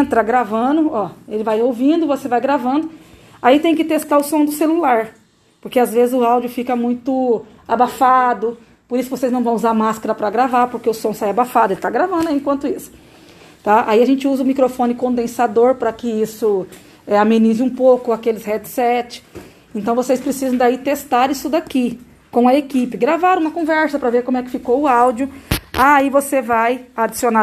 entra gravando, ó, ele vai ouvindo, você vai gravando. Aí tem que testar o som do celular, porque às vezes o áudio fica muito abafado. Por isso vocês não vão usar máscara para gravar, porque o som sai abafado. Ele tá gravando aí enquanto isso. Tá? Aí a gente usa o microfone condensador para que isso é, amenize um pouco aqueles headset. Então vocês precisam daí testar isso daqui com a equipe, gravar uma conversa para ver como é que ficou o áudio. Aí você vai adicionar